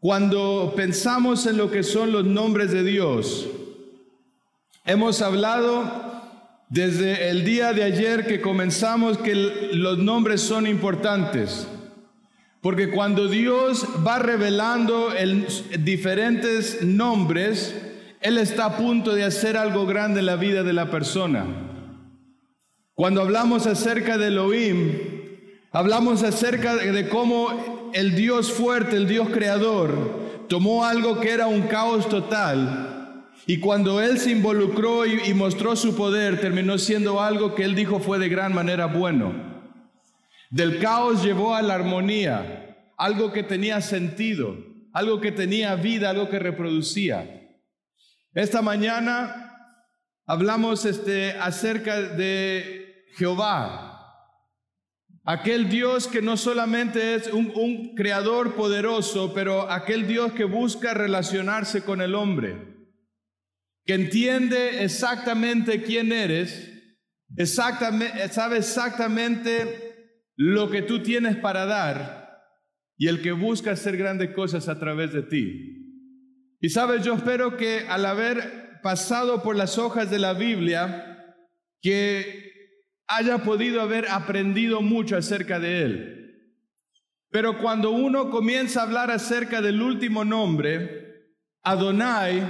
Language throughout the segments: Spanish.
Cuando pensamos en lo que son los nombres de Dios, hemos hablado desde el día de ayer que comenzamos que los nombres son importantes. Porque cuando Dios va revelando diferentes nombres, Él está a punto de hacer algo grande en la vida de la persona. Cuando hablamos acerca de Elohim, hablamos acerca de cómo el Dios fuerte, el Dios creador, tomó algo que era un caos total y cuando Él se involucró y, mostró su poder, terminó siendo algo que Él dijo fue de gran manera bueno. Del caos llevó a la armonía, algo que tenía sentido, algo que tenía vida, algo que reproducía. Esta mañana hablamos este, acerca de Jehová, Aquel Dios que no solamente es un, creador poderoso, pero aquel Dios que busca relacionarse con el hombre, que entiende exactamente quién eres, exactamente, sabe exactamente lo que tú tienes para dar y el que busca hacer grandes cosas a través de ti. Y sabes, yo espero que al haber pasado por las hojas de la Biblia, que haya podido haber aprendido mucho acerca de él. Pero cuando uno comienza a hablar acerca del último nombre, Adonai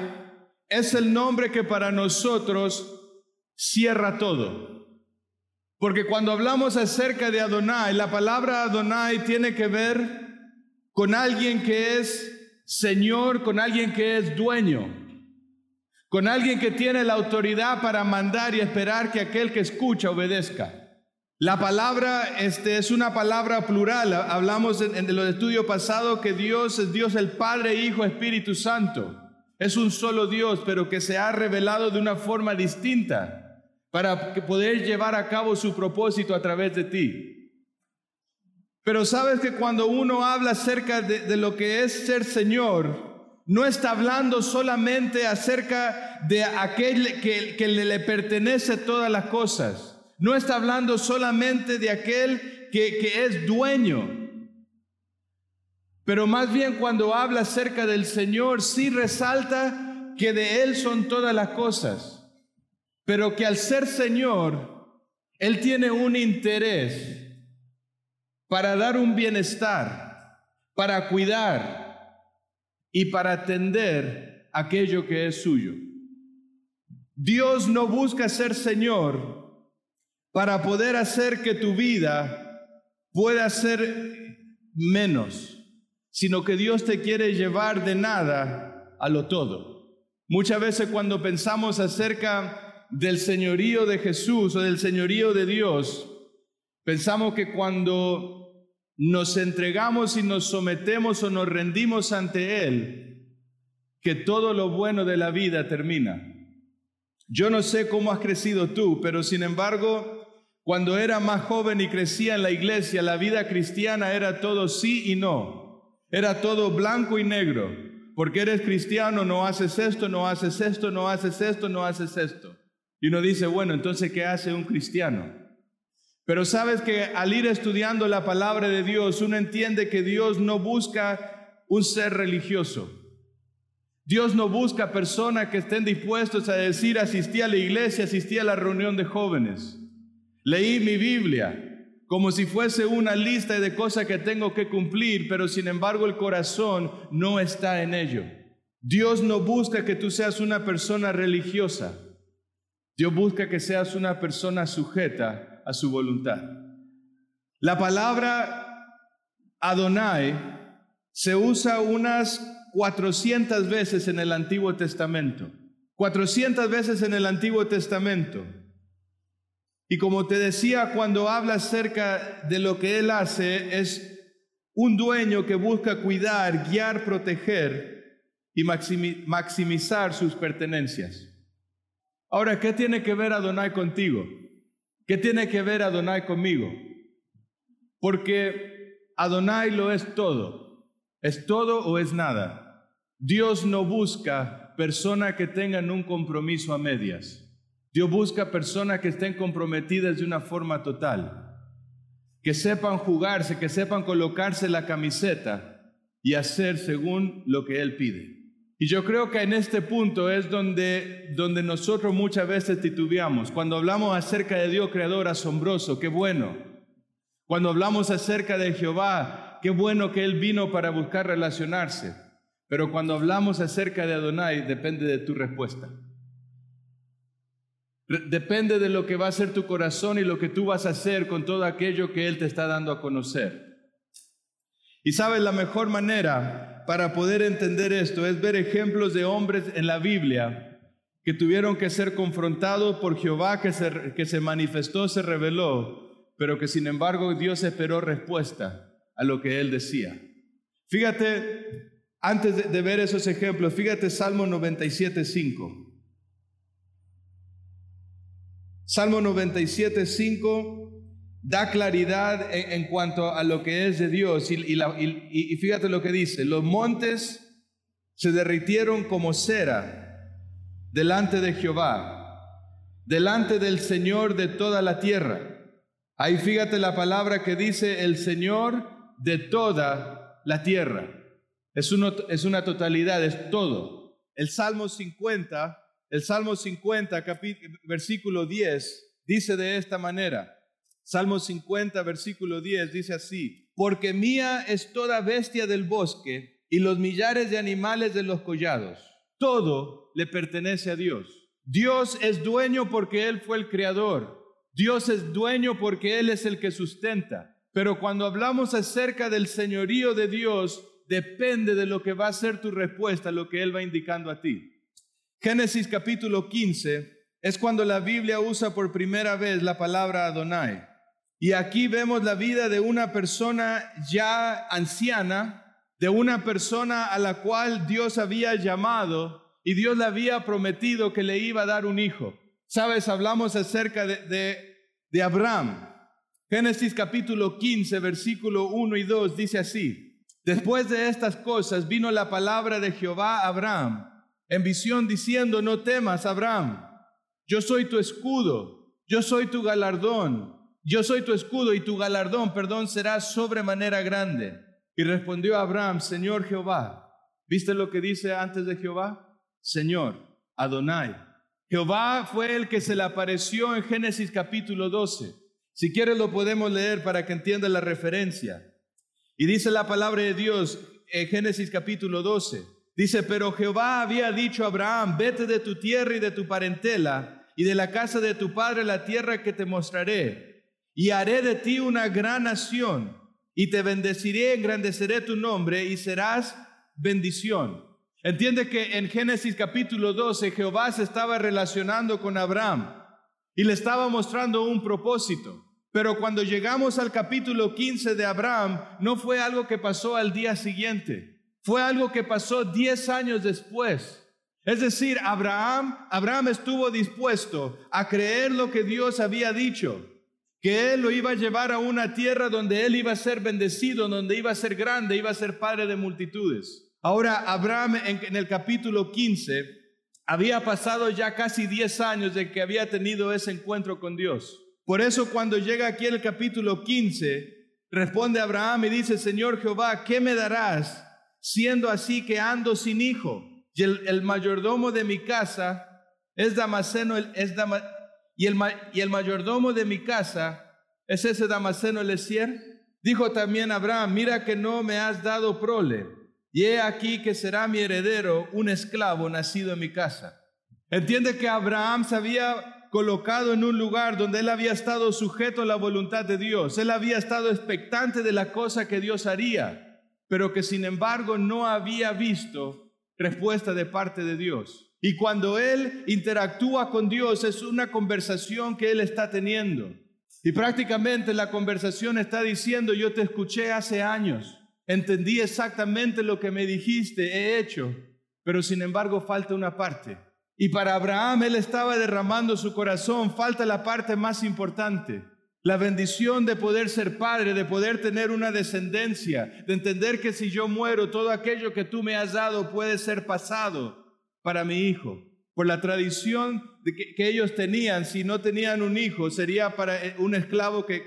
es el nombre que para nosotros cierra todo. Porque cuando hablamos acerca de Adonai, la palabra Adonai tiene que ver con alguien que es Señor, con alguien que es dueño con alguien que tiene la autoridad para mandar y esperar que aquel que escucha obedezca. La palabra este, es una palabra plural. Hablamos en, en los estudios pasados que Dios es Dios el Padre, Hijo, Espíritu Santo. Es un solo Dios, pero que se ha revelado de una forma distinta para poder llevar a cabo su propósito a través de ti. Pero sabes que cuando uno habla acerca de, de lo que es ser Señor, no está hablando solamente acerca de aquel que, le, pertenece todas las cosas. No está hablando solamente de aquel que, que es dueño. Pero más bien cuando habla acerca del Señor, sí resalta que de Él son todas las cosas. Pero que al ser Señor, Él tiene un interés para dar un bienestar, para cuidar, y para atender aquello que es suyo. Dios no busca ser Señor para poder hacer que tu vida pueda ser menos, sino que Dios te quiere llevar de nada a lo todo. Muchas veces cuando pensamos acerca del señorío de Jesús o del señorío de Dios, pensamos que cuando nos entregamos y nos sometemos o nos rendimos ante Él, que todo lo bueno de la vida termina. Yo no sé cómo has crecido tú, pero sin embargo, cuando era más joven y crecía en la iglesia, la vida cristiana era todo sí y no. Era todo blanco y negro. Porque eres cristiano, no haces esto, no haces esto, no haces esto, no haces esto. Y uno dice, bueno, entonces, ¿qué hace un cristiano? Pero sabes que al ir estudiando la palabra de Dios, uno entiende que Dios no busca un ser religioso. Dios no busca personas que estén dispuestos a decir, asistí a la iglesia, asistí a la reunión de jóvenes. Leí mi Biblia como si fuese una lista de cosas que tengo que cumplir, pero sin embargo el corazón no está en ello. Dios no busca que tú seas una persona religiosa. Dios busca que seas una persona sujeta a su voluntad. La palabra Adonai se usa unas 400 veces en el Antiguo Testamento. 400 veces en el Antiguo Testamento. Y como te decía, cuando habla acerca de lo que Él hace, es un dueño que busca cuidar, guiar, proteger y maximizar sus pertenencias. Ahora, ¿qué tiene que ver Adonai contigo? ¿Qué tiene que ver Adonai conmigo? Porque Adonai lo es todo. ¿Es todo o es nada? Dios no busca personas que tengan un compromiso a medias. Dios busca personas que estén comprometidas de una forma total. Que sepan jugarse, que sepan colocarse la camiseta y hacer según lo que Él pide. Y yo creo que en este punto es donde, donde nosotros muchas veces titubeamos. Cuando hablamos acerca de Dios creador asombroso, qué bueno. Cuando hablamos acerca de Jehová, qué bueno que Él vino para buscar relacionarse. Pero cuando hablamos acerca de Adonai, depende de tu respuesta. Depende de lo que va a ser tu corazón y lo que tú vas a hacer con todo aquello que Él te está dando a conocer. Y sabes, la mejor manera para poder entender esto es ver ejemplos de hombres en la Biblia que tuvieron que ser confrontados por Jehová que se, que se manifestó, se reveló, pero que sin embargo Dios esperó respuesta a lo que él decía. Fíjate, antes de, de ver esos ejemplos, fíjate Salmo 97, 5. Salmo 97, 5 da claridad en, cuanto a lo que es de Dios. Y, fíjate lo que dice, los montes se derritieron como cera delante de Jehová, delante del Señor de toda la tierra. Ahí fíjate la palabra que dice el Señor de toda la tierra. Es, es una totalidad, es todo. El Salmo 50 el Salmo 50, versículo 10, dice de esta manera. Salmo 50, versículo 10 dice así, porque mía es toda bestia del bosque y los millares de animales de los collados. Todo le pertenece a Dios. Dios es dueño porque Él fue el creador. Dios es dueño porque Él es el que sustenta. Pero cuando hablamos acerca del señorío de Dios, depende de lo que va a ser tu respuesta, lo que Él va indicando a ti. Génesis capítulo 15 es cuando la Biblia usa por primera vez la palabra Adonai. Y aquí vemos la vida de una persona ya anciana, de una persona a la cual Dios había llamado y Dios le había prometido que le iba a dar un hijo. Sabes, hablamos acerca de, de, Abraham. Génesis capítulo 15, versículo 1 y 2 dice así. Después de estas cosas vino la palabra de Jehová a Abraham en visión diciendo, no temas, Abraham, yo soy tu escudo, yo soy tu galardón, yo soy tu escudo y tu galardón, perdón, será sobremanera grande. Y respondió Abraham, Señor Jehová, ¿viste lo que dice antes de Jehová? Señor, Adonai. Jehová fue el que se le apareció en Génesis capítulo 12. Si quieres lo podemos leer para que entienda la referencia. Y dice la palabra de Dios en Génesis capítulo 12. Dice, pero Jehová había dicho a Abraham, vete de tu tierra y de tu parentela y de la casa de tu padre la tierra que te mostraré, y haré de ti una gran nación, y te bendeciré, engrandeceré tu nombre y serás bendición. Entiende que en Génesis capítulo 12 Jehová se estaba relacionando con Abraham y le estaba mostrando un propósito. Pero cuando llegamos al capítulo 15 de Abraham, no fue algo que pasó al día siguiente fue algo que pasó 10 años después. Es decir, Abraham, Abraham estuvo dispuesto a creer lo que Dios había dicho, que él lo iba a llevar a una tierra donde él iba a ser bendecido, donde iba a ser grande, iba a ser padre de multitudes. Ahora, Abraham en, el capítulo 15 había pasado ya casi 10 años de que había tenido ese encuentro con Dios. Por eso cuando llega aquí el capítulo 15, responde Abraham y dice, Señor Jehová, ¿qué me darás? siendo así que ando sin hijo. Y el, mayordomo de mi casa es Damaseno, es y, el, y el mayordomo de mi casa es ese Damaseno Elesier. Dijo también Abraham, mira que no me has dado prole, y he aquí que será mi heredero un esclavo nacido en mi casa. Entiende que Abraham se había colocado en un lugar donde él había estado sujeto a la voluntad de Dios, él había estado expectante de la cosa que Dios haría pero que sin embargo no había visto respuesta de parte de Dios. Y cuando él interactúa con Dios es una conversación que él está teniendo. Y prácticamente la conversación está diciendo, yo te escuché hace años, entendí exactamente lo que me dijiste, he hecho, pero sin embargo falta una parte. Y para Abraham él estaba derramando su corazón, falta la parte más importante. La bendición de poder ser padre, de poder tener una descendencia, de entender que si yo muero, todo aquello que tú me has dado puede ser pasado para mi hijo. Por la tradición que, ellos tenían, si no tenían un hijo, sería para eh, un esclavo que,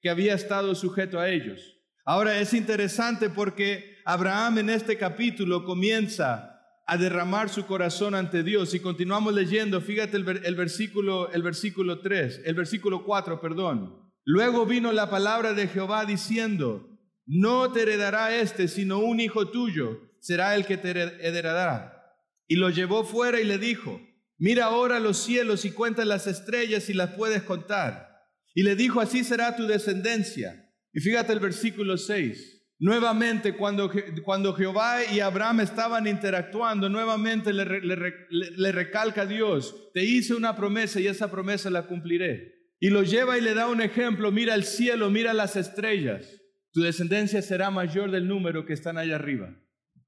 que había estado sujeto a ellos. Ahora es interesante porque Abraham en este capítulo comienza a derramar su corazón ante Dios y continuamos leyendo, fíjate el, el, versículo el versículo 3, el versículo 4, perdón. Luego vino la palabra de Jehová diciendo, no te heredará este, sino un hijo tuyo será el que te heredará. Y lo llevó fuera y le dijo, mira ahora los cielos y cuenta las estrellas y las puedes contar. Y le dijo, así será tu descendencia. Y fíjate el versículo 6. Nuevamente, cuando, cuando Jehová y Abraham estaban interactuando, nuevamente le, recalca Dios, te hice una promesa y esa promesa la cumpliré. Y lo lleva y le da un ejemplo, mira el cielo, mira las estrellas, tu descendencia será mayor del número que están allá arriba.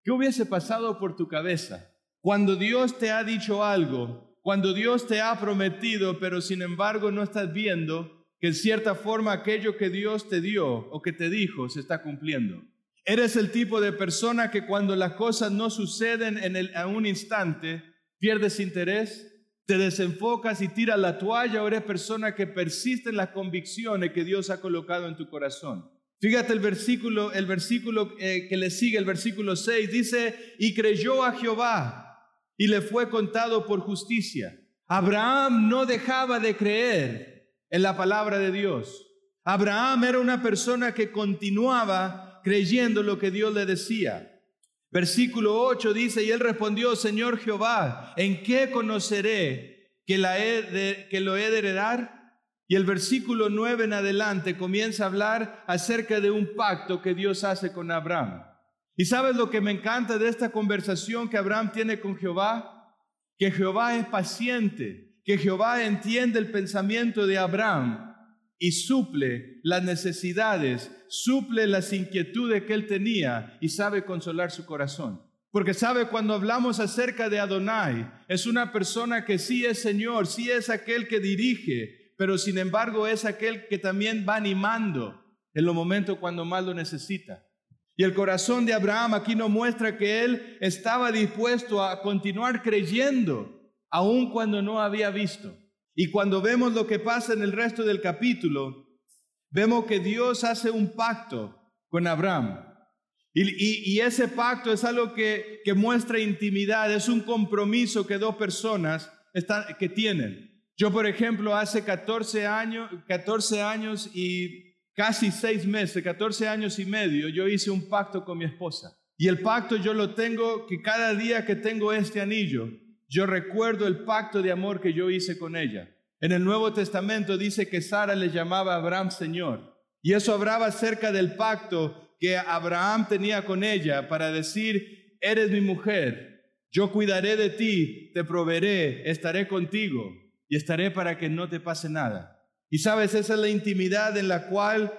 ¿Qué hubiese pasado por tu cabeza cuando Dios te ha dicho algo, cuando Dios te ha prometido, pero sin embargo no estás viendo que en cierta forma aquello que Dios te dio o que te dijo se está cumpliendo. Eres el tipo de persona que cuando las cosas no suceden en, el, un instante, pierdes interés, te desenfocas y tiras la toalla o eres persona que persiste en las convicciones que Dios ha colocado en tu corazón. Fíjate el versículo, el versículo eh, que le sigue, el versículo 6, dice, y creyó a Jehová y le fue contado por justicia. Abraham no dejaba de creer en la palabra de Dios. Abraham era una persona que continuaba creyendo lo que Dios le decía. Versículo 8 dice, y él respondió, Señor Jehová, ¿en qué conoceré que, lo he de heredar? Y el versículo 9 en adelante comienza a hablar acerca de un pacto que Dios hace con Abraham. ¿Y sabes lo que me encanta de esta conversación que Abraham tiene con Jehová? Que Jehová es paciente que Jehová entiende el pensamiento de Abraham y suple las necesidades, suple las inquietudes que él tenía y sabe consolar su corazón. Porque sabe cuando hablamos acerca de Adonai, es una persona que sí es Señor, sí es aquel que dirige, pero sin embargo es aquel que también va animando en los momentos cuando más lo necesita. Y el corazón de Abraham aquí nos muestra que él estaba dispuesto a continuar creyendo aun cuando no había visto. Y cuando vemos lo que pasa en el resto del capítulo, vemos que Dios hace un pacto con Abraham. Y, ese pacto es algo que, muestra intimidad, es un compromiso que dos personas están, que tienen. Yo, por ejemplo, hace 14 años, 14 años y casi seis meses, 14 años y medio, yo hice un pacto con mi esposa. Y el pacto yo lo tengo que cada día que tengo este anillo, yo recuerdo el pacto de amor que yo hice con ella. En el Nuevo Testamento dice que Sara le llamaba a Abraham Señor. Y eso hablaba acerca del pacto que Abraham tenía con ella para decir, eres mi mujer, yo cuidaré de ti, te proveeré, estaré contigo y estaré para que no te pase nada. Y sabes, esa es la intimidad en la cual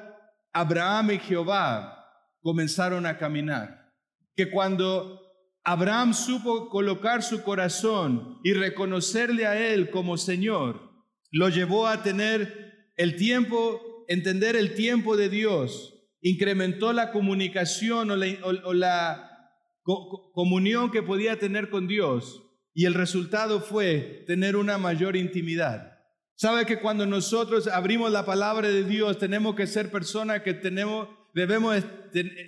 Abraham y Jehová comenzaron a caminar. Que cuando Abraham supo colocar su corazón y reconocerle a Él como Señor. Lo llevó a tener el tiempo, entender el tiempo de Dios. Incrementó la comunicación o la, comunión que podía tener con Dios. Y el resultado fue tener una mayor intimidad. Sabe que cuando nosotros abrimos la palabra de Dios, tenemos que ser personas que tenemos, debemos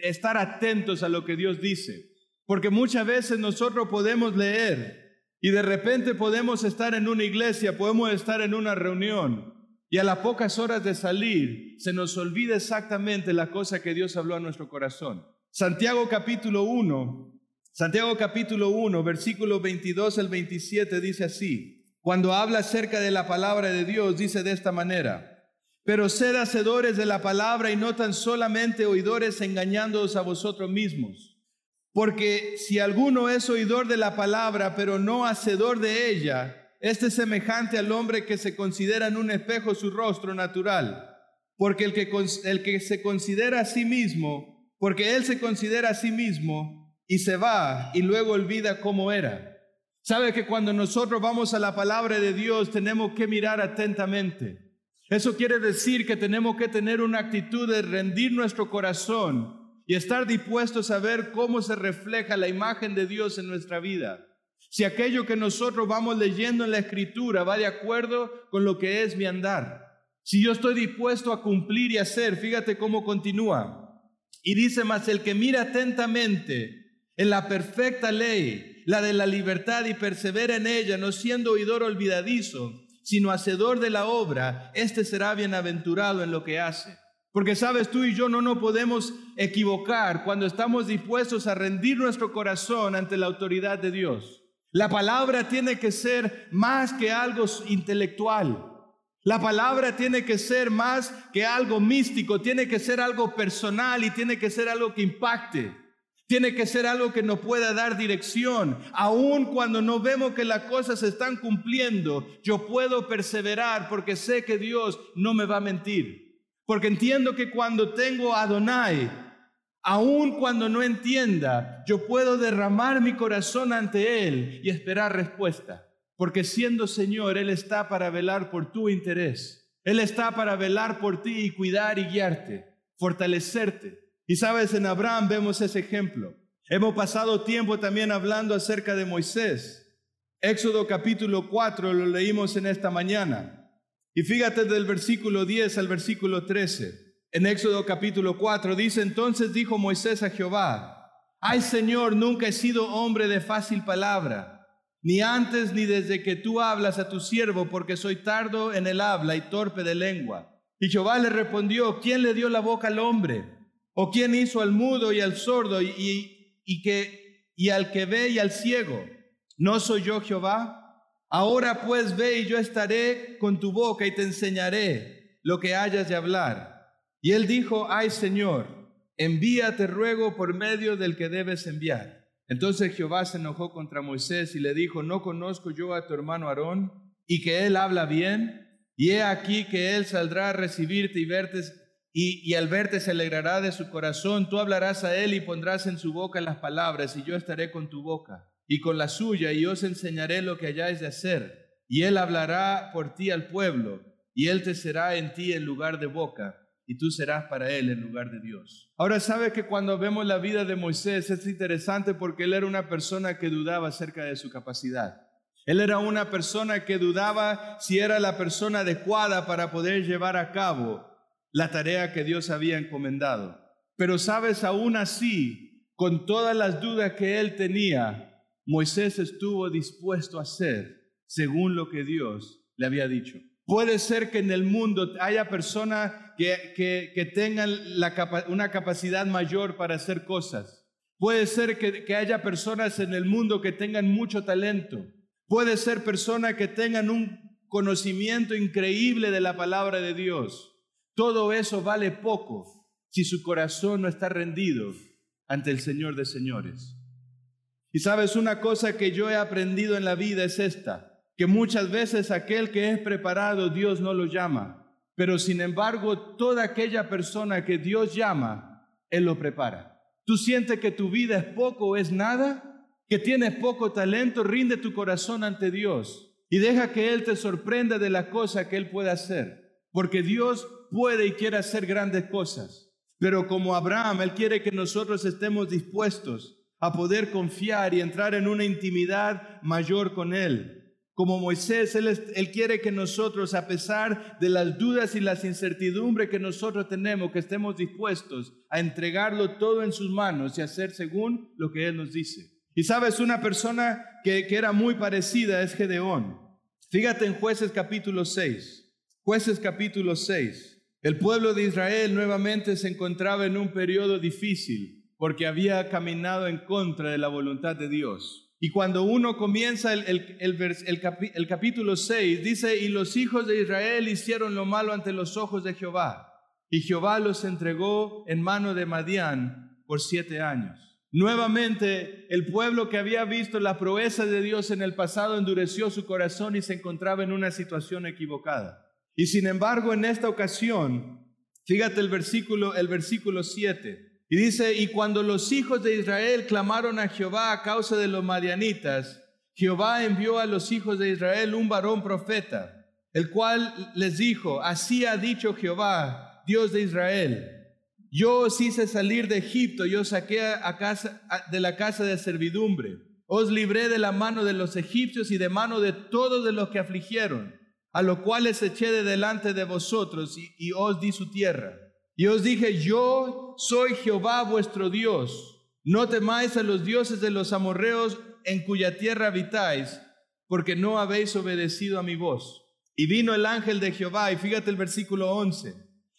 estar atentos a lo que Dios dice. Porque muchas veces nosotros podemos leer y de repente podemos estar en una iglesia, podemos estar en una reunión y a las pocas horas de salir se nos olvida exactamente la cosa que Dios habló a nuestro corazón. Santiago capítulo 1, Santiago capítulo 1, versículo 22 al 27 dice así, cuando habla acerca de la palabra de Dios, dice de esta manera, pero sed hacedores de la palabra y no tan solamente oidores engañándoos a vosotros mismos. Porque si alguno es oidor de la palabra, pero no hacedor de ella, este es semejante al hombre que se considera en un espejo su rostro natural. Porque el que, el que se considera a sí mismo, porque él se considera a sí mismo y se va y luego olvida cómo era. Sabe que cuando nosotros vamos a la palabra de Dios tenemos que mirar atentamente. Eso quiere decir que tenemos que tener una actitud de rendir nuestro corazón y estar dispuestos a ver cómo se refleja la imagen de Dios en nuestra vida. Si aquello que nosotros vamos leyendo en la escritura va de acuerdo con lo que es mi andar. Si yo estoy dispuesto a cumplir y hacer, fíjate cómo continúa. Y dice más, el que mira atentamente en la perfecta ley, la de la libertad y persevera en ella, no siendo oidor olvidadizo, sino hacedor de la obra, este será bienaventurado en lo que hace. Porque sabes, tú y yo no nos podemos equivocar cuando estamos dispuestos a rendir nuestro corazón ante la autoridad de Dios. La palabra tiene que ser más que algo intelectual. La palabra tiene que ser más que algo místico, tiene que ser algo personal y tiene que ser algo que impacte. Tiene que ser algo que nos pueda dar dirección. Aun cuando no vemos que las cosas se están cumpliendo, yo puedo perseverar porque sé que Dios no me va a mentir. Porque entiendo que cuando tengo a Adonai, aun cuando no entienda, yo puedo derramar mi corazón ante Él y esperar respuesta. Porque siendo Señor, Él está para velar por tu interés. Él está para velar por ti y cuidar y guiarte, fortalecerte. Y sabes, en Abraham vemos ese ejemplo. Hemos pasado tiempo también hablando acerca de Moisés. Éxodo capítulo 4 lo leímos en esta mañana. Y fíjate del versículo 10 al versículo 13. En Éxodo capítulo 4 dice, entonces dijo Moisés a Jehová, ay Señor, nunca he sido hombre de fácil palabra, ni antes ni desde que tú hablas a tu siervo, porque soy tardo en el habla y torpe de lengua. Y Jehová le respondió, ¿quién le dio la boca al hombre? ¿O quién hizo al mudo y al sordo y, y, que, y al que ve y al ciego? ¿No soy yo Jehová? Ahora pues ve y yo estaré con tu boca y te enseñaré lo que hayas de hablar. Y él dijo, ay Señor, envíate ruego por medio del que debes enviar. Entonces Jehová se enojó contra Moisés y le dijo, ¿no conozco yo a tu hermano Aarón y que él habla bien? Y he aquí que él saldrá a recibirte y verte y, al verte se alegrará de su corazón, tú hablarás a él y pondrás en su boca las palabras, y yo estaré con tu boca y con la suya, y os enseñaré lo que hayáis de hacer. Y él hablará por ti al pueblo, y él te será en ti en lugar de boca, y tú serás para él en lugar de Dios. Ahora sabe que cuando vemos la vida de Moisés es interesante porque él era una persona que dudaba acerca de su capacidad. Él era una persona que dudaba si era la persona adecuada para poder llevar a cabo la tarea que Dios había encomendado. Pero sabes, aún así, con todas las dudas que él tenía, Moisés estuvo dispuesto a hacer según lo que Dios le había dicho. Puede ser que en el mundo haya personas que, que, tengan una capacidad mayor para hacer cosas. Puede ser que, que haya personas en el mundo que tengan mucho talento. Puede ser personas que tengan un conocimiento increíble de la palabra de Dios. Todo eso vale poco si su corazón no está rendido ante el Señor de señores. Y sabes, una cosa que yo he aprendido en la vida es esta, que muchas veces aquel que es preparado Dios no lo llama, pero sin embargo toda aquella persona que Dios llama, Él lo prepara. ¿Tú sientes que tu vida es poco o es nada? ¿Que tienes poco talento? Rinde tu corazón ante Dios y deja que Él te sorprenda de la cosa que Él puede hacer. Porque Dios puede y quiere hacer grandes cosas. Pero como Abraham, Él quiere que nosotros estemos dispuestos a poder confiar y entrar en una intimidad mayor con Él. Como Moisés, él, él, quiere que nosotros, a pesar de las dudas y las incertidumbres que nosotros tenemos, que estemos dispuestos a entregarlo todo en sus manos y hacer según lo que Él nos dice. Y sabes, una persona que, que era muy parecida es Gedeón. Fíjate en jueces capítulo 6. Jueces capítulo 6. El pueblo de Israel nuevamente se encontraba en un periodo difícil porque había caminado en contra de la voluntad de Dios. Y cuando uno comienza el, capítulo 6, dice, y los hijos de Israel hicieron lo malo ante los ojos de Jehová, y Jehová los entregó en mano de Madián por siete años. Nuevamente, el pueblo que había visto la proeza de Dios en el pasado endureció su corazón y se encontraba en una situación equivocada. Y sin embargo, en esta ocasión, fíjate el versículo, el versículo 7. Y dice, y cuando los hijos de Israel clamaron a Jehová a causa de los madianitas, Jehová envió a los hijos de Israel un varón profeta, el cual les dijo, así ha dicho Jehová, Dios de Israel, yo os hice salir de Egipto, yo saqué a casa, de la casa de servidumbre, os libré de la mano de los egipcios y de mano de todos de los que afligieron a lo cual les eché de delante de vosotros y, os di su tierra. Y os dije, yo soy Jehová vuestro Dios. No temáis a los dioses de los amorreos en cuya tierra habitáis, porque no habéis obedecido a mi voz. Y vino el ángel de Jehová, y fíjate el versículo 11.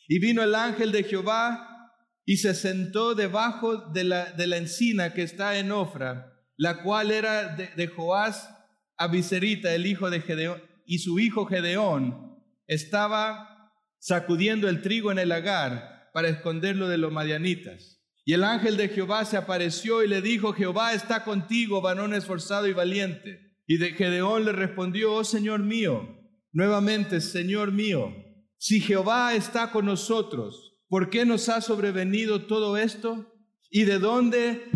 Y vino el ángel de Jehová y se sentó debajo de la, de la encina que está en Ofra, la cual era de, de Joás Abiserita, el hijo de Gedeón, y su hijo Gedeón estaba sacudiendo el trigo en el lagar para esconderlo de los madianitas. Y el ángel de Jehová se apareció y le dijo, Jehová está contigo, varón esforzado y valiente. Y de Gedeón le respondió, oh Señor mío, nuevamente, Señor mío, si Jehová está con nosotros, ¿por qué nos ha sobrevenido todo esto? ¿Y de dónde,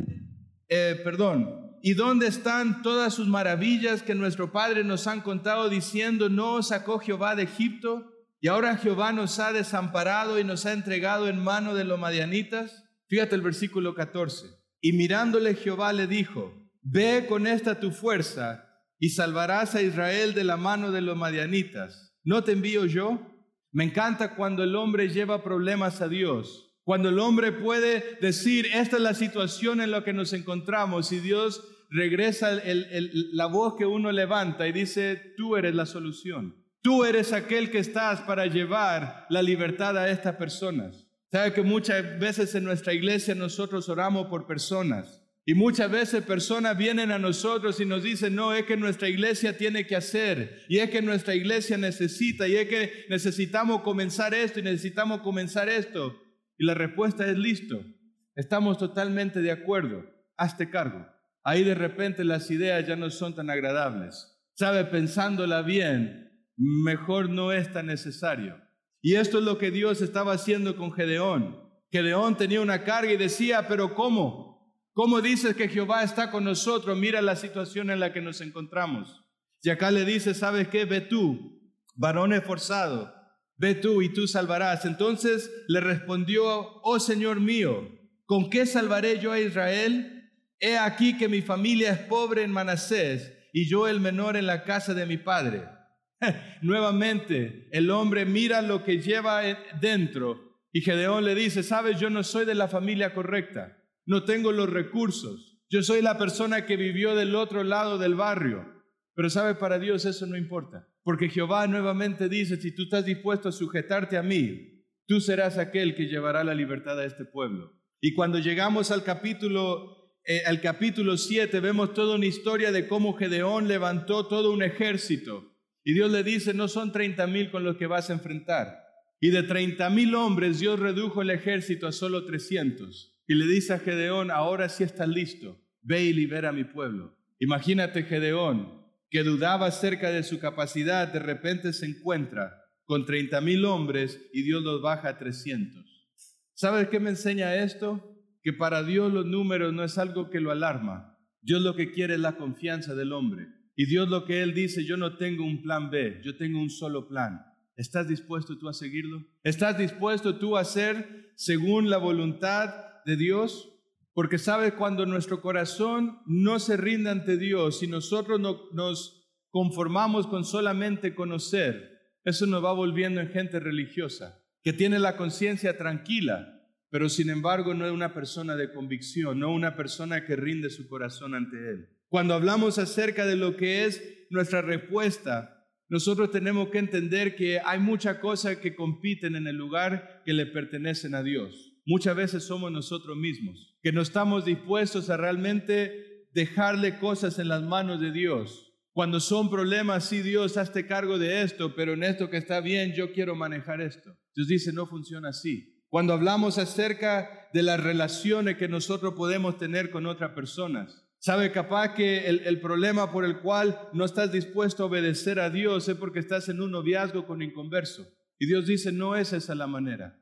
eh, perdón, y dónde están todas sus maravillas que nuestro Padre nos han contado diciendo, no sacó Jehová de Egipto? Y ahora Jehová nos ha desamparado y nos ha entregado en mano de los madianitas. Fíjate el versículo 14. Y mirándole Jehová le dijo, ve con esta tu fuerza y salvarás a Israel de la mano de los madianitas. ¿No te envío yo? Me encanta cuando el hombre lleva problemas a Dios, cuando el hombre puede decir, esta es la situación en la que nos encontramos y Dios regresa la voz que uno levanta y dice, tú eres la solución. Tú eres aquel que estás para llevar la libertad a estas personas. Sabe que muchas veces en nuestra iglesia nosotros oramos por personas y muchas veces personas vienen a nosotros y nos dicen, no, es que nuestra iglesia tiene que hacer, y es que nuestra iglesia necesita, y es que necesitamos comenzar esto y necesitamos comenzar esto. Y la respuesta es listo, estamos totalmente de acuerdo, hazte cargo. Ahí de repente las ideas ya no son tan agradables. Sabe, pensándola bien, mejor no es tan necesario. Y esto es lo que Dios estaba haciendo con Gedeón. Gedeón tenía una carga y decía, pero ¿cómo? ¿Cómo dices que Jehová está con nosotros? Mira la situación en la que nos encontramos. Y acá le dice, ¿sabes qué? Ve tú, varón esforzado, ve tú y tú salvarás. Entonces le respondió, oh Señor mío, ¿con qué salvaré yo a Israel? He aquí que mi familia es pobre en Manasés y yo el menor en la casa de mi padre. Nuevamente, el hombre mira lo que lleva dentro y Gedeón le dice, sabes, yo no soy de la familia correcta no tengo los recursos. Yo soy la persona que vivió del otro lado del barrio. Pero sabe, para Dios eso no importa. Porque Jehová nuevamente dice, si tú estás dispuesto a sujetarte a mí, tú serás aquel que llevará la libertad a este pueblo. Y cuando llegamos al capítulo, eh, al capítulo 7, vemos toda una historia de cómo Gedeón levantó todo un ejército. Y Dios le dice, no son 30 mil con los que vas a enfrentar. Y de 30 mil hombres Dios redujo el ejército a solo 300 y le dice a Gedeón, ahora sí estás listo, ve y libera a mi pueblo. Imagínate Gedeón, que dudaba acerca de su capacidad, de repente se encuentra con 30 mil hombres y Dios los baja a 300. ¿Sabes qué me enseña esto? Que para Dios los números no es algo que lo alarma. Dios lo que quiere es la confianza del hombre. Y Dios lo que Él dice, yo no tengo un plan B, yo tengo un solo plan. ¿Estás dispuesto tú a seguirlo? ¿Estás dispuesto tú a hacer según la voluntad de Dios, porque sabe cuando nuestro corazón no se rinde ante Dios y nosotros no, nos conformamos con solamente conocer, eso nos va volviendo en gente religiosa, que tiene la conciencia tranquila, pero sin embargo no es una persona de convicción, no una persona que rinde su corazón ante Él. Cuando hablamos acerca de lo que es nuestra respuesta, nosotros tenemos que entender que hay muchas cosas que compiten en el lugar que le pertenecen a Dios muchas veces somos nosotros mismos, que no estamos dispuestos a realmente dejarle cosas en las manos de Dios. Cuando son problemas, sí, Dios, hazte cargo de esto, pero en esto que está bien, yo quiero manejar esto. Dios dice, no funciona así. Cuando hablamos acerca de las relaciones que nosotros podemos tener con otras personas, ¿Sabe capaz que el, el, problema por el cual no estás dispuesto a obedecer a Dios es porque estás en un noviazgo con inconverso? Y Dios dice, no es esa la manera.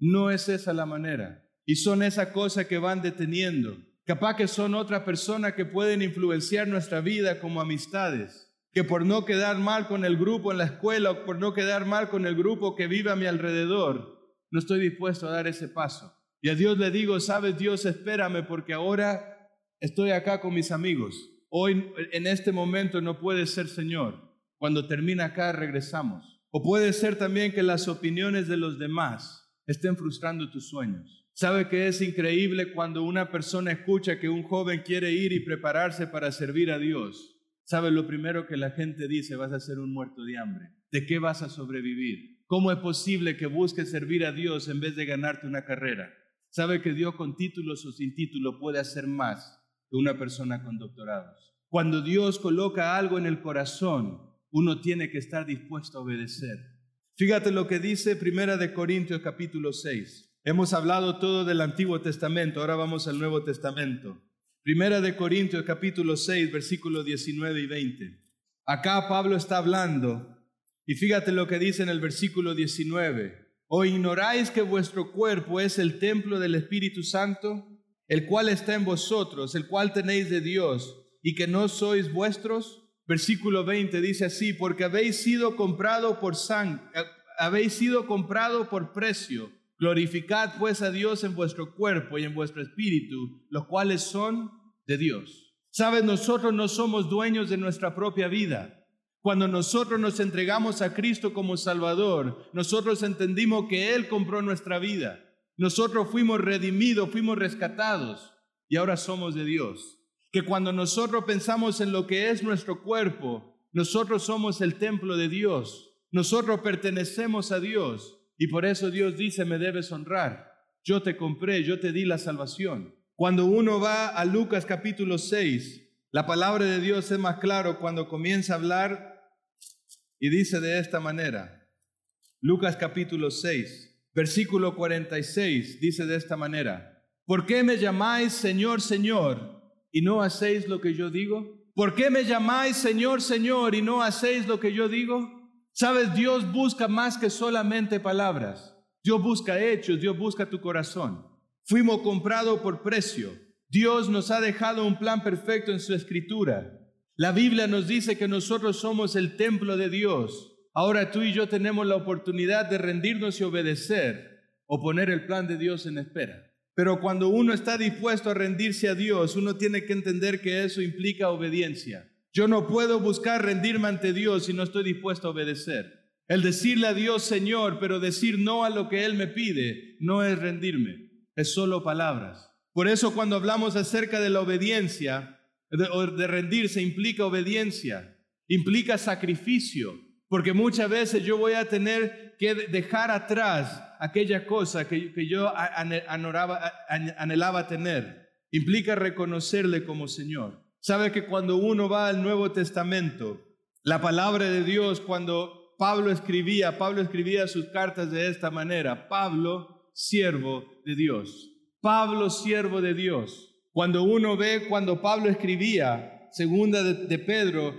No es esa la manera. Y son esas cosas que van deteniendo. Capaz que son otras personas que pueden influenciar nuestra vida como amistades. Que por no quedar mal con el grupo en la escuela o por no quedar mal con el grupo que vive a mi alrededor, no estoy dispuesto a dar ese paso. Y a Dios le digo, sabes Dios, espérame porque ahora estoy acá con mis amigos. Hoy, en este momento, no puede ser Señor. Cuando termina acá, regresamos. O puede ser también que las opiniones de los demás estén frustrando tus sueños. ¿Sabe que es increíble cuando una persona escucha que un joven quiere ir y prepararse para servir a Dios? ¿Sabe lo primero que la gente dice? Vas a ser un muerto de hambre. ¿De qué vas a sobrevivir? ¿Cómo es posible que busques servir a Dios en vez de ganarte una carrera? ¿Sabe que Dios con títulos o sin título puede hacer más que una persona con doctorados? Cuando Dios coloca algo en el corazón, uno tiene que estar dispuesto a obedecer. Fíjate lo que dice Primera de Corintios capítulo 6. Hemos hablado todo del Antiguo Testamento, ahora vamos al Nuevo Testamento. Primera de Corintios capítulo 6, versículos 19 y 20. Acá Pablo está hablando y fíjate lo que dice en el versículo 19. ¿O ignoráis que vuestro cuerpo es el templo del Espíritu Santo, el cual está en vosotros, el cual tenéis de Dios, y que no sois vuestros? Versículo 20 dice así, porque habéis sido comprado por sangre, eh, habéis sido comprado por precio. Glorificad pues a Dios en vuestro cuerpo y en vuestro espíritu, los cuales son de Dios. Sabes, nosotros no somos dueños de nuestra propia vida. Cuando nosotros nos entregamos a Cristo como Salvador, nosotros entendimos que Él compró nuestra vida. Nosotros fuimos redimidos, fuimos rescatados y ahora somos de Dios. Que cuando nosotros pensamos en lo que es nuestro cuerpo, nosotros somos el templo de Dios. Nosotros pertenecemos a Dios y por eso Dios dice, me debes honrar. Yo te compré, yo te di la salvación. Cuando uno va a Lucas capítulo 6, la palabra de Dios es más claro cuando comienza a hablar y dice de esta manera. Lucas capítulo 6, versículo 46 dice de esta manera, ¿por qué me llamáis Señor, Señor y no hacéis lo que yo digo? ¿Por qué me llamáis Señor, Señor y no hacéis lo que yo digo? Sabes, Dios busca más que solamente palabras. Dios busca hechos, Dios busca tu corazón. Fuimos comprados por precio. Dios nos ha dejado un plan perfecto en su escritura. La Biblia nos dice que nosotros somos el templo de Dios. Ahora tú y yo tenemos la oportunidad de rendirnos y obedecer o poner el plan de Dios en espera. Pero cuando uno está dispuesto a rendirse a Dios, uno tiene que entender que eso implica obediencia. Yo no puedo buscar rendirme ante Dios si no estoy dispuesto a obedecer. El decirle a Dios Señor, pero decir no a lo que Él me pide, no es rendirme, es solo palabras. Por eso cuando hablamos acerca de la obediencia, de, de rendirse, implica obediencia, implica sacrificio, porque muchas veces yo voy a tener que dejar atrás aquella cosa que, que yo anhelaba tener. Implica reconocerle como Señor. Sabe que cuando uno va al Nuevo Testamento, la palabra de Dios, cuando Pablo escribía, Pablo escribía sus cartas de esta manera, Pablo, siervo de Dios. Pablo, siervo de Dios. Cuando uno ve cuando Pablo escribía, segunda de, Pedro,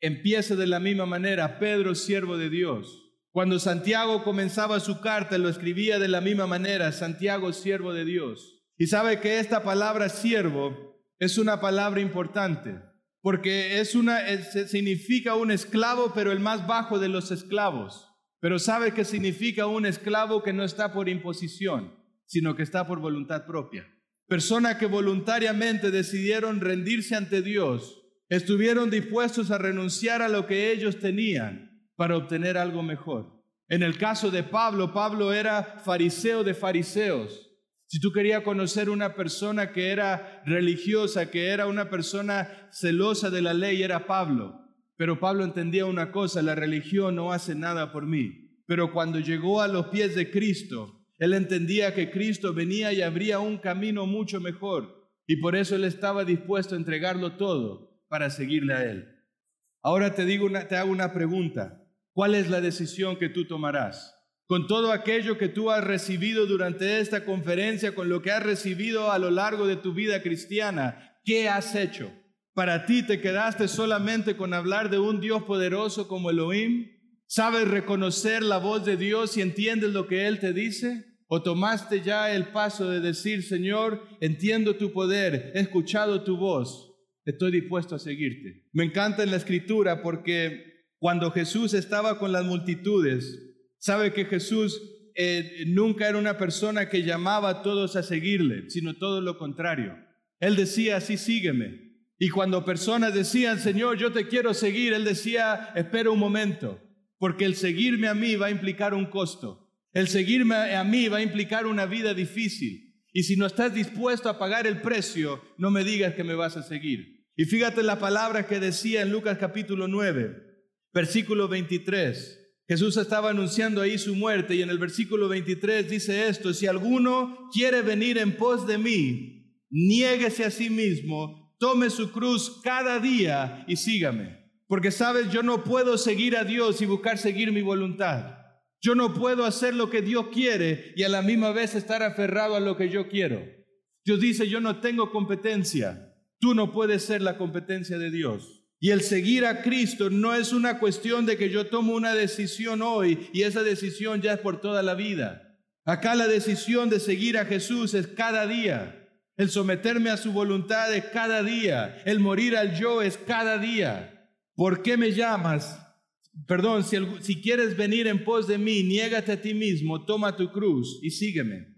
empieza de la misma manera, Pedro, siervo de Dios. Cuando Santiago comenzaba su carta, lo escribía de la misma manera, Santiago, siervo de Dios. Y sabe que esta palabra siervo es una palabra importante, porque es una, significa un esclavo, pero el más bajo de los esclavos. Pero sabe que significa un esclavo que no está por imposición, sino que está por voluntad propia. Personas que voluntariamente decidieron rendirse ante Dios, estuvieron dispuestos a renunciar a lo que ellos tenían para obtener algo mejor. En el caso de Pablo, Pablo era fariseo de fariseos. Si tú querías conocer una persona que era religiosa, que era una persona celosa de la ley, era Pablo. Pero Pablo entendía una cosa, la religión no hace nada por mí. Pero cuando llegó a los pies de Cristo, él entendía que Cristo venía y abría un camino mucho mejor. Y por eso él estaba dispuesto a entregarlo todo para seguirle a él. Ahora te, digo te hago una pregunta. ¿Cuál es la decisión que tú tomarás? con todo aquello que tú has recibido durante esta conferencia, con lo que has recibido a lo largo de tu vida cristiana, ¿qué has hecho? ¿Para ti te quedaste solamente con hablar de un Dios poderoso como Elohim? ¿Sabes reconocer la voz de Dios y entiendes lo que Él te dice? ¿O tomaste ya el paso de decir, Señor, entiendo tu poder, he escuchado tu voz, estoy dispuesto a seguirte? Me encanta en la escritura porque cuando Jesús estaba con las multitudes, Sabe que Jesús eh, nunca era una persona que llamaba a todos a seguirle, sino todo lo contrario. Él decía, así sígueme. Y cuando personas decían, Señor, yo te quiero seguir, Él decía, espera un momento, porque el seguirme a mí va a implicar un costo. El seguirme a mí va a implicar una vida difícil. Y si no estás dispuesto a pagar el precio, no me digas que me vas a seguir. Y fíjate la palabra que decía en Lucas capítulo 9, versículo 23. Jesús estaba anunciando ahí su muerte y en el versículo 23 dice esto, si alguno quiere venir en pos de mí, niéguese a sí mismo, tome su cruz cada día y sígame. Porque sabes, yo no puedo seguir a Dios y buscar seguir mi voluntad. Yo no puedo hacer lo que Dios quiere y a la misma vez estar aferrado a lo que yo quiero. Dios dice, yo no tengo competencia. Tú no puedes ser la competencia de Dios. Y el seguir a Cristo no es una cuestión de que yo tomo una decisión hoy y esa decisión ya es por toda la vida. Acá la decisión de seguir a Jesús es cada día. El someterme a su voluntad es cada día. El morir al yo es cada día. ¿Por qué me llamas? Perdón, si, si quieres venir en pos de mí, niégate a ti mismo, toma tu cruz y sígueme.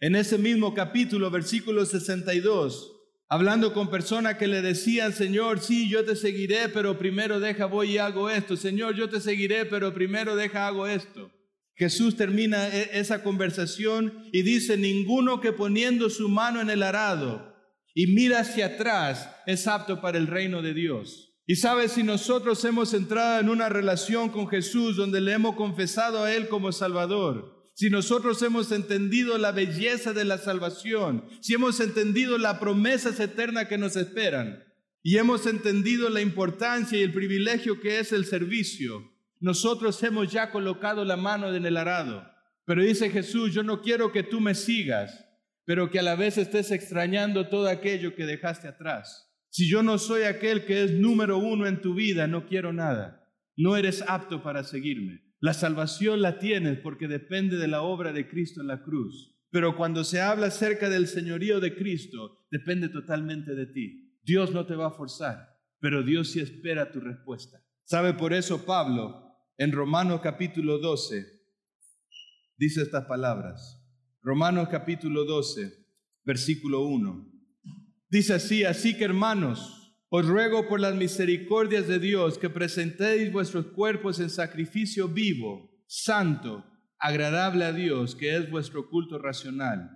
En ese mismo capítulo, versículo 62, hablando con personas que le decían, Señor, sí, yo te seguiré, pero primero deja, voy y hago esto. Señor, yo te seguiré, pero primero deja, hago esto. Jesús termina e, esa conversación y dice, ninguno que poniendo su mano en el arado y mira hacia atrás es apto para el reino de Dios. Y sabes, si nosotros hemos entrado en una relación con Jesús donde le hemos confesado a Él como Salvador, si nosotros hemos entendido la belleza de la salvación, si hemos entendido las promesas eternas que nos esperan y hemos entendido la importancia y el privilegio que es el servicio, nosotros hemos ya colocado la mano en el arado. Pero dice Jesús, yo no quiero que tú me sigas, pero que a la vez estés extrañando todo aquello que dejaste atrás. Si yo no soy aquel que es número uno en tu vida, no quiero nada. No eres apto para seguirme. La salvación la tienes porque depende de la obra de Cristo en la cruz. Pero cuando se habla acerca del señorío de Cristo, depende totalmente de ti. Dios no te va a forzar, pero Dios sí espera tu respuesta. ¿Sabe por eso Pablo en Romanos capítulo 12 dice estas palabras? Romanos capítulo 12, versículo 1. Dice así, así que hermanos, os ruego por las misericordias de Dios que presentéis vuestros cuerpos en sacrificio vivo, santo, agradable a Dios, que es vuestro culto racional.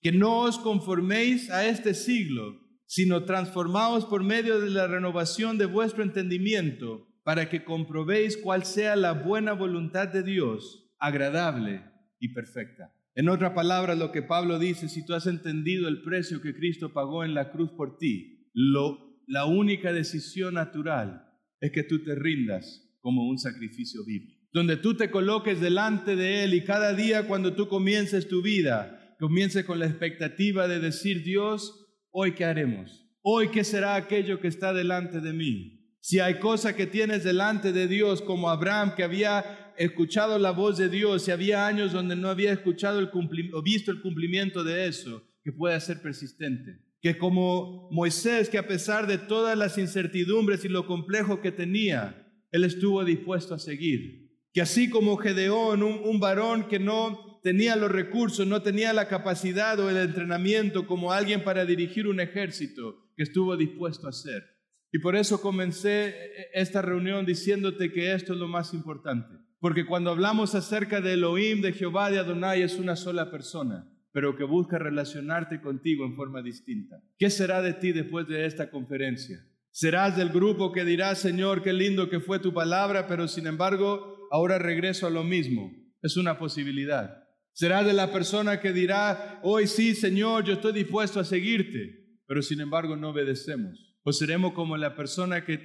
Que no os conforméis a este siglo, sino transformaos por medio de la renovación de vuestro entendimiento, para que comprobéis cuál sea la buena voluntad de Dios, agradable y perfecta. En otra palabra, lo que Pablo dice, si tú has entendido el precio que Cristo pagó en la cruz por ti, lo, la única decisión natural es que tú te rindas como un sacrificio vivo. Donde tú te coloques delante de Él y cada día cuando tú comiences tu vida, comiences con la expectativa de decir, Dios, hoy qué haremos? Hoy qué será aquello que está delante de mí? Si hay cosa que tienes delante de Dios como Abraham que había escuchado la voz de Dios y había años donde no había escuchado el o visto el cumplimiento de eso, que pueda ser persistente. Que como Moisés, que a pesar de todas las incertidumbres y lo complejo que tenía, él estuvo dispuesto a seguir. Que así como Gedeón, un, varón que no tenía los recursos, no tenía la capacidad o el entrenamiento como alguien para dirigir un ejército, que estuvo dispuesto a hacer. Y por eso comencé esta reunión diciéndote que esto es lo más importante. Porque cuando hablamos acerca de Elohim, de Jehová, de Adonai, es una sola persona, pero que busca relacionarte contigo en forma distinta. ¿Qué será de ti después de esta conferencia? Serás del grupo que dirá, Señor, qué lindo que fue tu palabra, pero sin embargo, ahora regreso a lo mismo. Es una posibilidad. Serás de la persona que dirá, hoy sí, Señor, yo estoy dispuesto a seguirte, pero sin embargo no obedecemos. O seremos como la persona que,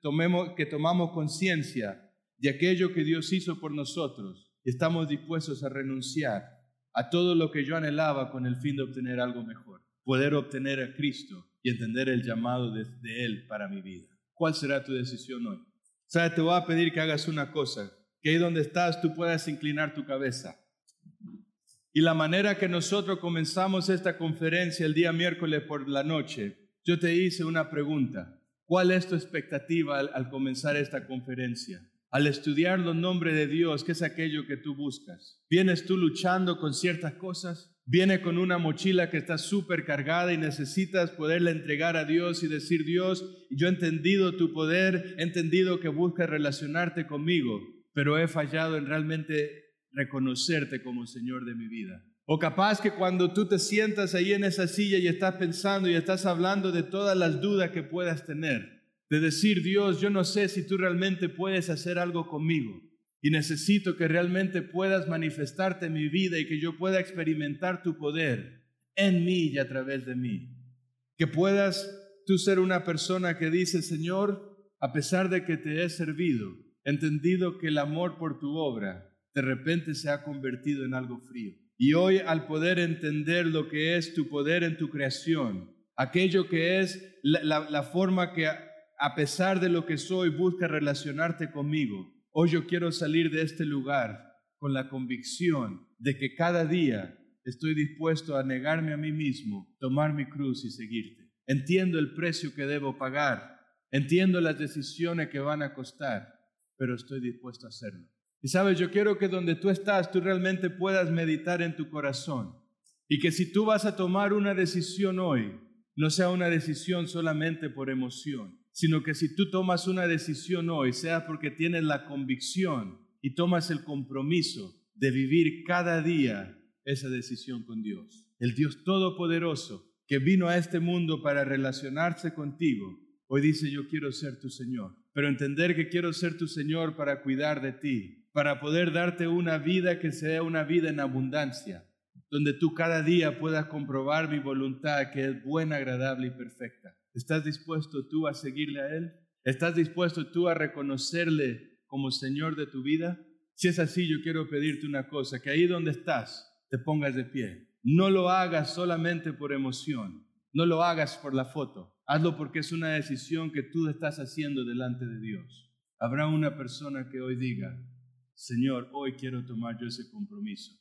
tomemos, que tomamos conciencia de aquello que Dios hizo por nosotros, estamos dispuestos a renunciar a todo lo que yo anhelaba con el fin de obtener algo mejor, poder obtener a Cristo y entender el llamado de, Él para mi vida. ¿Cuál será tu decisión hoy? ¿Sabes? Te voy a pedir que hagas una cosa, que ahí donde estás tú puedas inclinar tu cabeza. Y la manera que nosotros comenzamos esta conferencia el día miércoles por la noche, yo te hice una pregunta. ¿Cuál es tu expectativa al comenzar esta conferencia? Al estudiar los nombres de Dios, ¿qué es aquello que tú buscas? ¿Vienes tú luchando con ciertas cosas? ¿Viene con una mochila que está súper cargada y necesitas poderla entregar a Dios y decir, Dios, yo he entendido tu poder, he entendido que buscas relacionarte conmigo, pero he fallado en realmente reconocerte como Señor de mi vida. O capaz que cuando tú te sientas ahí en esa silla y estás pensando y estás hablando de todas las dudas que puedas tener, de decir, Dios, yo no sé si tú realmente puedes hacer algo conmigo y necesito que realmente puedas manifestarte en mi vida y que yo pueda experimentar tu poder en mí y a través de mí. Que puedas tú ser una persona que dice, Señor, a pesar de que te he servido, entendido que el amor por tu obra de repente se ha convertido en algo frío. Y hoy al poder entender lo que es tu poder en tu creación, aquello que es la, forma que a pesar de lo que soy busca relacionarte conmigo, hoy yo quiero salir de este lugar con la convicción de que cada día estoy dispuesto a negarme a mí mismo, tomar mi cruz y seguirte. Entiendo el precio que debo pagar, entiendo las decisiones que van a costar, pero estoy dispuesto a hacerlo. Y sabes, yo quiero que donde tú estás, tú realmente puedas meditar en tu corazón. Y que si tú vas a tomar una decisión hoy, no sea una decisión solamente por emoción, sino que si tú tomas una decisión hoy, sea porque tienes la convicción y tomas el compromiso de vivir cada día esa decisión con Dios. El Dios Todopoderoso que vino a este mundo para relacionarse contigo, hoy dice yo quiero ser tu Señor. Pero entender que quiero ser tu Señor para cuidar de ti, para poder darte una vida que sea una vida en abundancia, donde tú cada día puedas comprobar mi voluntad que es buena, agradable y perfecta. ¿Estás dispuesto tú a seguirle a Él? ¿Estás dispuesto tú a reconocerle como Señor de tu vida? Si es así, yo quiero pedirte una cosa, que ahí donde estás te pongas de pie. No lo hagas solamente por emoción, no lo hagas por la foto, hazlo porque es una decisión que tú estás haciendo delante de Dios. Habrá una persona que hoy diga, Señor, hoy quiero tomar yo ese compromiso.